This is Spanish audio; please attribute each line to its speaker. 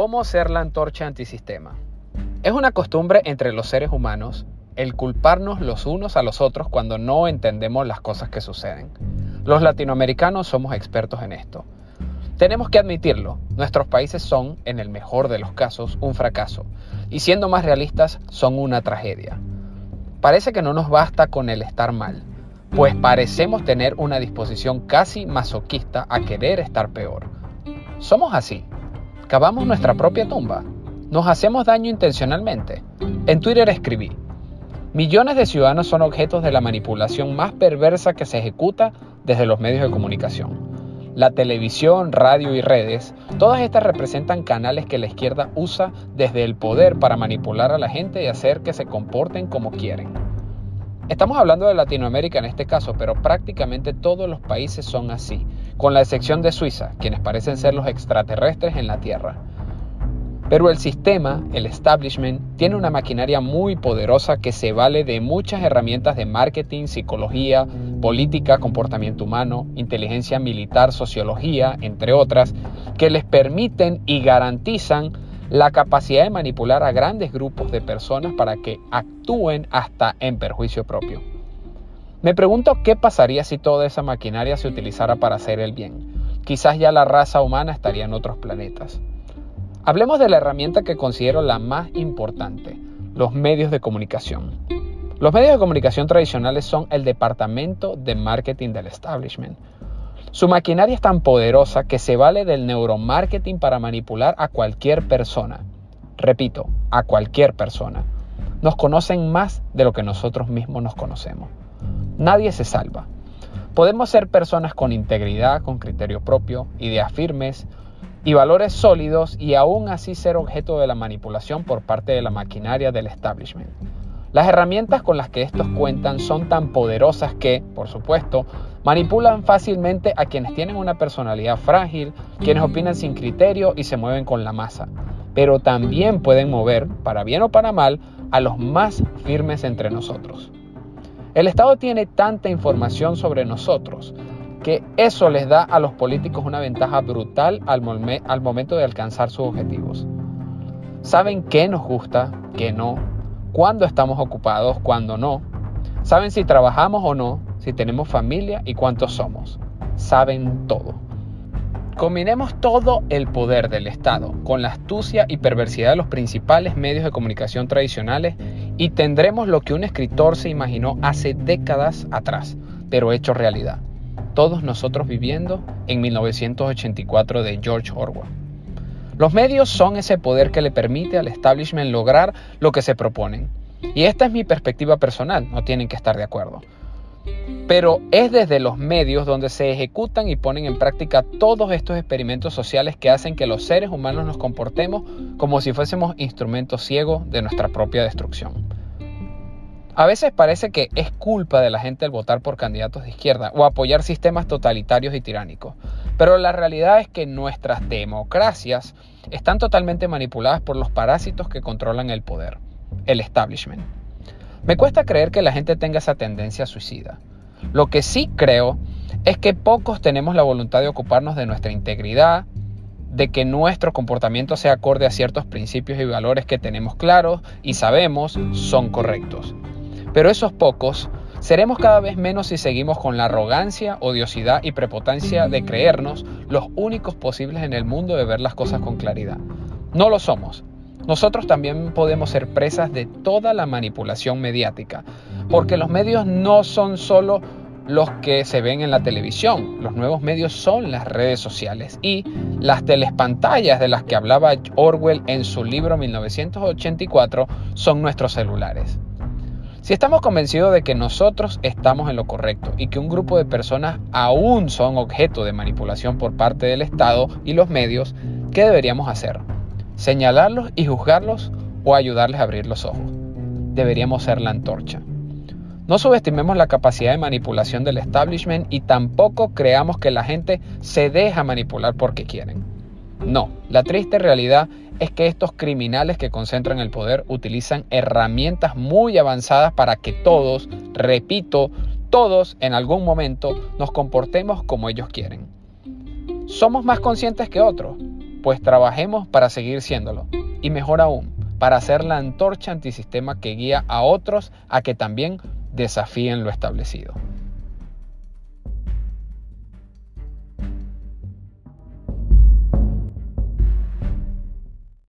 Speaker 1: ¿Cómo ser la antorcha antisistema? Es una costumbre entre los seres humanos el culparnos los unos a los otros cuando no entendemos las cosas que suceden. Los latinoamericanos somos expertos en esto. Tenemos que admitirlo, nuestros países son, en el mejor de los casos, un fracaso, y siendo más realistas, son una tragedia. Parece que no nos basta con el estar mal, pues parecemos tener una disposición casi masoquista a querer estar peor. Somos así. Cavamos nuestra propia tumba. Nos hacemos daño intencionalmente. En Twitter escribí, Millones de ciudadanos son objetos de la manipulación más perversa que se ejecuta desde los medios de comunicación. La televisión, radio y redes, todas estas representan canales que la izquierda usa desde el poder para manipular a la gente y hacer que se comporten como quieren. Estamos hablando de Latinoamérica en este caso, pero prácticamente todos los países son así, con la excepción de Suiza, quienes parecen ser los extraterrestres en la Tierra. Pero el sistema, el establishment, tiene una maquinaria muy poderosa que se vale de muchas herramientas de marketing, psicología, política, comportamiento humano, inteligencia militar, sociología, entre otras, que les permiten y garantizan la capacidad de manipular a grandes grupos de personas para que actúen hasta en perjuicio propio. Me pregunto qué pasaría si toda esa maquinaria se utilizara para hacer el bien. Quizás ya la raza humana estaría en otros planetas. Hablemos de la herramienta que considero la más importante, los medios de comunicación. Los medios de comunicación tradicionales son el departamento de marketing del establishment. Su maquinaria es tan poderosa que se vale del neuromarketing para manipular a cualquier persona. Repito, a cualquier persona. Nos conocen más de lo que nosotros mismos nos conocemos. Nadie se salva. Podemos ser personas con integridad, con criterio propio, ideas firmes, y valores sólidos y aún así ser objeto de la manipulación por parte de la maquinaria del establishment. Las herramientas con las que estos cuentan son tan poderosas que, por supuesto, manipulan fácilmente a quienes tienen una personalidad frágil, quienes opinan sin criterio y se mueven con la masa. Pero también pueden mover, para bien o para mal, a los más firmes entre nosotros. El Estado tiene tanta información sobre nosotros que eso les da a los políticos una ventaja brutal al, momento de alcanzar sus objetivos. Saben qué nos gusta, qué no, cuándo estamos ocupados, cuándo no. Saben si trabajamos o no, si tenemos familia y cuántos somos. Saben todo. Combinemos todo el poder del Estado con la astucia y perversidad de los principales medios de comunicación tradicionales y tendremos lo que un escritor se imaginó hace décadas atrás, pero hecho realidad todos nosotros viviendo en 1984 de George Orwell. Los medios son ese poder que le permite al establishment lograr lo que se proponen. Y esta es mi perspectiva personal, no tienen que estar de acuerdo. Pero es desde los medios donde se ejecutan y ponen en práctica todos estos experimentos sociales que hacen que los seres humanos nos comportemos como si fuésemos instrumentos ciegos de nuestra propia destrucción. A veces parece que es culpa de la gente el votar por candidatos de izquierda o apoyar sistemas totalitarios y tiránicos, pero la realidad es que nuestras democracias están totalmente manipuladas por los parásitos que controlan el poder, el establishment. Me cuesta creer que la gente tenga esa tendencia suicida. Lo que sí creo es que pocos tenemos la voluntad de ocuparnos de nuestra integridad, de que nuestro comportamiento sea acorde a ciertos principios y valores que tenemos claros y sabemos son correctos. Pero esos pocos seremos cada vez menos si seguimos con la arrogancia, odiosidad y prepotencia de creernos los únicos posibles en el mundo de ver las cosas con claridad. No lo somos. Nosotros también podemos ser presas de toda la manipulación mediática, porque los medios no son solo los que se ven en la televisión. Los nuevos medios son las redes sociales y las telespantallas de las que hablaba Orwell en su libro 1984 son nuestros celulares. Si estamos convencidos de que nosotros estamos en lo correcto y que un grupo de personas aún son objeto de manipulación por parte del Estado y los medios, ¿qué deberíamos hacer? ¿Señalarlos y juzgarlos o ayudarles a abrir los ojos? Deberíamos ser la antorcha. No subestimemos la capacidad de manipulación del establishment y tampoco creamos que la gente se deja manipular porque quieren. No, la triste realidad es que estos criminales que concentran el poder utilizan herramientas muy avanzadas para que todos, repito, todos en algún momento nos comportemos como ellos quieren. Somos más conscientes que otros, pues trabajemos para seguir siéndolo. Y mejor aún, para ser la antorcha antisistema que guía a otros a que también desafíen lo establecido.